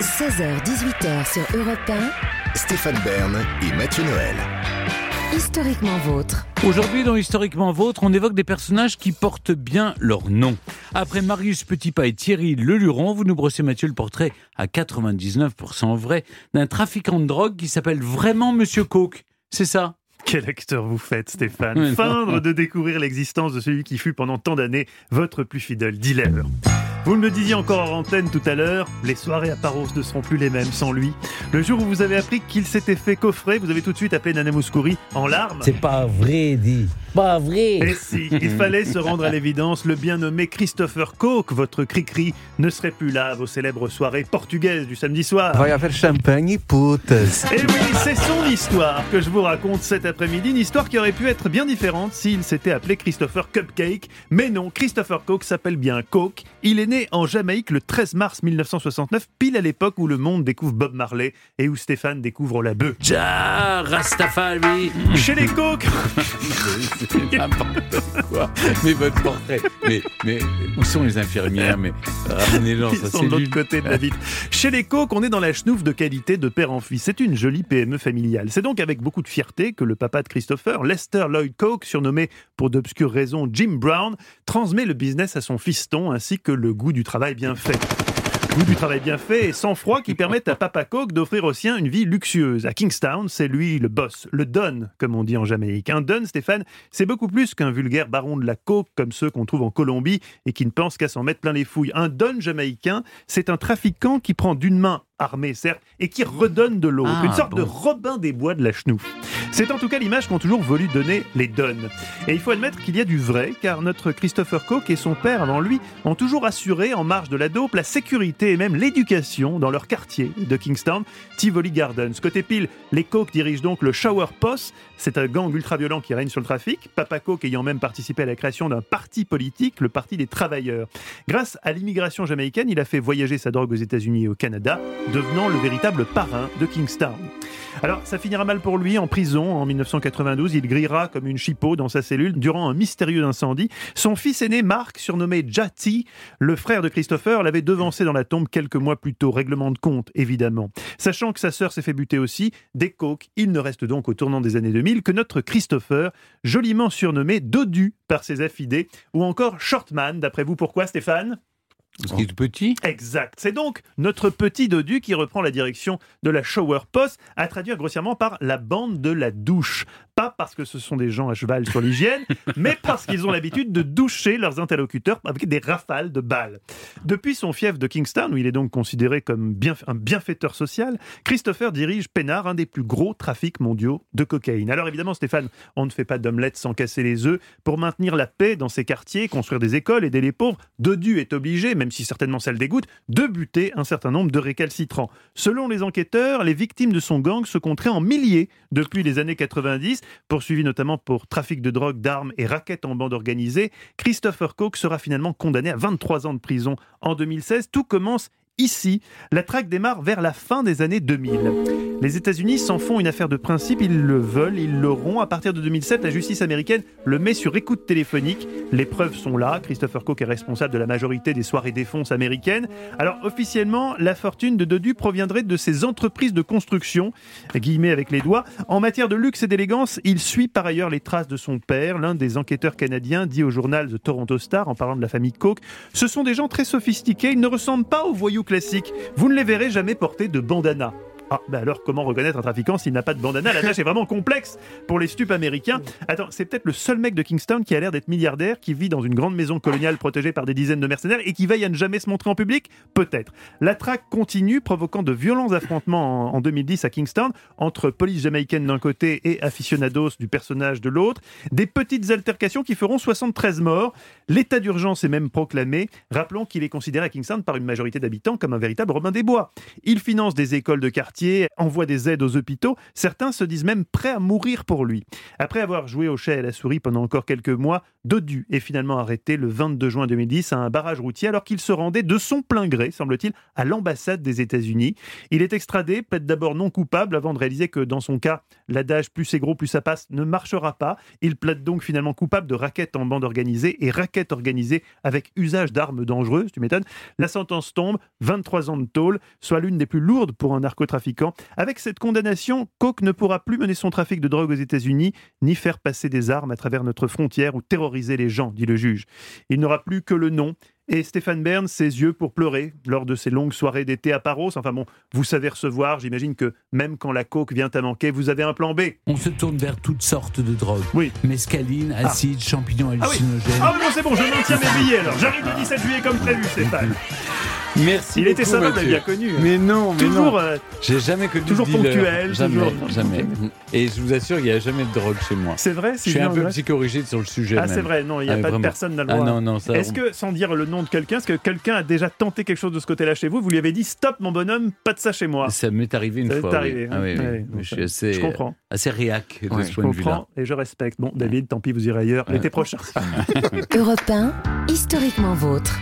16h-18h sur Europe 1. Stéphane Bern et Mathieu Noël. Historiquement vôtre. Aujourd'hui, dans Historiquement Vôtre, on évoque des personnages qui portent bien leur nom. Après Marius Petitpas et Thierry Leluron, vous nous brossez, Mathieu, le portrait à 99% vrai d'un trafiquant de drogue qui s'appelle vraiment Monsieur Coke. C'est ça? Quel acteur vous faites, Stéphane? Feindre de découvrir l'existence de celui qui fut pendant tant d'années votre plus fidèle dealer. Vous me le disiez encore en antenne tout à l'heure, les soirées à Paros ne seront plus les mêmes sans lui. Le jour où vous avez appris qu'il s'était fait coffrer, vous avez tout de suite appelé Nana Mouskouri en larmes. C'est pas vrai, dit. Pas vrai. Et si, il fallait se rendre à l'évidence, le bien nommé Christopher Coke, votre cri-cri, ne serait plus là à vos célèbres soirées portugaises du samedi soir. Va y faire champagne et putes. Et oui, c'est son histoire que je vous raconte cet après-midi, une histoire qui aurait pu être bien différente s'il s'était appelé Christopher Cupcake. Mais non, Christopher Coke s'appelle bien Coke. Il est né en Jamaïque le 13 mars 1969, pile à l'époque où le monde découvre Bob Marley et où Stéphane découvre la bœuf. Ja, Rastafari Chez les N'importe quoi Mais votre portrait Mais, mais où sont les infirmières? Mais ramenez-les dans Ils sont de l'autre côté de la vitre. Chez les Coke, on est dans la chenouf de qualité de père en fils. C'est une jolie PME familiale. C'est donc avec beaucoup de fierté que le papa de Christopher, Lester Lloyd Coke, surnommé pour d'obscures raisons Jim Brown, transmet le business à son fiston ainsi que le goût du travail bien fait. Goût du travail bien fait et sans froid qui permettent à Papa Coke d'offrir aux siens une vie luxueuse. À Kingstown, c'est lui le boss, le don, comme on dit en Jamaïque. Un don, Stéphane, c'est beaucoup plus qu'un vulgaire baron de la coke comme ceux qu'on trouve en Colombie et qui ne pensent qu'à s'en mettre plein les fouilles. Un don jamaïcain, c'est un trafiquant qui prend d'une main armée, certes, et qui redonne de l'autre. Ah, une sorte bon. de Robin des Bois de la chenouf. C'est en tout cas l'image qu'ont toujours voulu donner les donnes. Et il faut admettre qu'il y a du vrai, car notre Christopher Coke et son père avant lui ont toujours assuré, en marge de la dope, la sécurité et même l'éducation dans leur quartier de Kingstown, Tivoli Gardens. Côté pile, les Coke dirigent donc le Shower Post. C'est un gang ultra-violent qui règne sur le trafic. Papa Coke ayant même participé à la création d'un parti politique, le Parti des Travailleurs. Grâce à l'immigration jamaïcaine, il a fait voyager sa drogue aux États-Unis et au Canada, devenant le véritable parrain de Kingstown. Alors, ça finira mal pour lui en prison en 1992. Il grillera comme une chipot dans sa cellule durant un mystérieux incendie. Son fils aîné, Mark, surnommé Jati, le frère de Christopher, l'avait devancé dans la tombe quelques mois plus tôt. Règlement de compte, évidemment. Sachant que sa sœur s'est fait buter aussi, des coques, il ne reste donc au tournant des années 2000 que notre Christopher, joliment surnommé Dodu par ses affidés, ou encore Shortman. D'après vous, pourquoi, Stéphane? Est tout petit Exact. C'est donc notre petit dodu qui reprend la direction de la Shower Post, à traduire grossièrement par la bande de la douche. Pas parce que ce sont des gens à cheval sur l'hygiène, mais parce qu'ils ont l'habitude de doucher leurs interlocuteurs avec des rafales de balles. Depuis son fief de Kingston, où il est donc considéré comme bien- un bienfaiteur social, Christopher dirige Pénard, un des plus gros trafics mondiaux de cocaïne. Alors évidemment, Stéphane, on ne fait pas d'omelette sans casser les œufs. Pour maintenir la paix dans ces quartiers, construire des écoles, aider les pauvres, Dodu est obligé, même si certainement ça le dégoûte, de buter un certain nombre de récalcitrants. Selon les enquêteurs, les victimes de son gang se compteraient en milliers depuis les années 90, poursuivi notamment pour trafic de drogue, d'armes et raquettes en bande organisée. Christopher Coke sera finalement condamné à 23 ans de prison en 2016. Tout commence ici. La traque démarre vers la fin des années 2000. Les États-Unis s'en font une affaire de principe, ils le veulent, ils l'auront. À partir de 2007, la justice américaine le met sur écoute téléphonique. Les preuves sont là. Christopher Coke est responsable de la majorité des soirées défonces américaines. Alors officiellement, la fortune de Dodu proviendrait de ses entreprises de construction, guillemets avec les doigts. En matière de luxe et d'élégance, il suit par ailleurs les traces de son père, l'un des enquêteurs canadiens dit au journal The Toronto Star en parlant de la famille Coke. Ce sont des gens très sophistiqués, ils ne ressemblent pas aux voyous classiques. Vous ne les verrez jamais porter de bandana. Ah, bah alors comment reconnaître un trafiquant s'il n'a pas de bandana? La tâche est vraiment complexe pour les stupes américains. Attends, c'est peut-être le seul mec de Kingston qui a l'air d'être milliardaire, qui vit dans une grande maison coloniale protégée par des dizaines de mercenaires et qui veille à ne jamais se montrer en public? Peut-être. La traque continue, provoquant de violents affrontements en, en 2010 à Kingston entre police jamaïcaine d'un côté et aficionados du personnage de l'autre. Des petites altercations qui feront 73 morts. L'état d'urgence est même proclamé. Rappelons qu'il est considéré à Kingston par une majorité d'habitants comme un véritable Robin des Bois. Il finance des écoles de quartier envoie des aides aux hôpitaux. Certains se disent même prêts à mourir pour lui. Après avoir joué au chat et à la souris pendant encore quelques mois, Dodu est finalement arrêté le 22 juin 2010 à un barrage routier alors qu'il se rendait de son plein gré, semble-t-il, à l'ambassade des États-Unis. Il est extradé, plaide d'abord non coupable avant de réaliser que dans son cas, l'adage plus c'est gros, plus ça passe ne marchera pas. Il plaide donc finalement coupable de raquette en bande organisée et raquette organisée avec usage d'armes dangereuses, tu m'étonnes. La sentence tombe, 23 ans de tôle, soit l'une des plus lourdes pour un narcotrafiquant. Avec cette condamnation, Coke ne pourra plus mener son trafic de drogue aux États-Unis, ni faire passer des armes à travers notre frontière ou terroriser les gens, dit le juge. Il n'aura plus que le nom et Stéphane Bern, ses yeux pour pleurer lors de ses longues soirées d'été à Paros. Enfin bon, vous savez recevoir. J'imagine que même quand la coke vient à manquer, vous avez un plan B. On se tourne vers toutes sortes de drogues. Oui. Mescaline, acide, champignons Ah oui. hallucinogènes. Ah mais bon, c'est bon, je maintiens mes billets alors. J'arrive le 17 juillet comme prévu, Stéphane. Merci. Il était beaucoup, sympa, vous Mathieu. l'avez bien connu. Mais non, mais Toujours, euh, J'ai jamais connu toujours dealer. ponctuel, Jamais, toujours- jamais. Et je vous assure, il n'y a jamais de drogue chez moi. c'est vrai, Je si suis je un peu psychorigide sur le sujet. Ah, c'est vrai, non, il n'y a Ah, pas de personne n'a le Ah non, non, ça. Est-ce on- que, sans dire le nom de quelqu'un, est-ce que quelqu'un a déjà tenté quelque chose de ce côté-là chez vous? Vous lui avez dit stop, mon bonhomme, pas de ça chez moi. Ça m'est arrivé une Ça m'est fois. oui. arrivé, Ah hein. oui, oui. Ouais, Mais donc, je suis assez, Je comprends. assez réac de Ouais, ce Je point de vue-là. comprends et je respecte. Bon, David, tant pis, vous irez ailleurs l'été prochain. Europe 1, historiquement vôtre.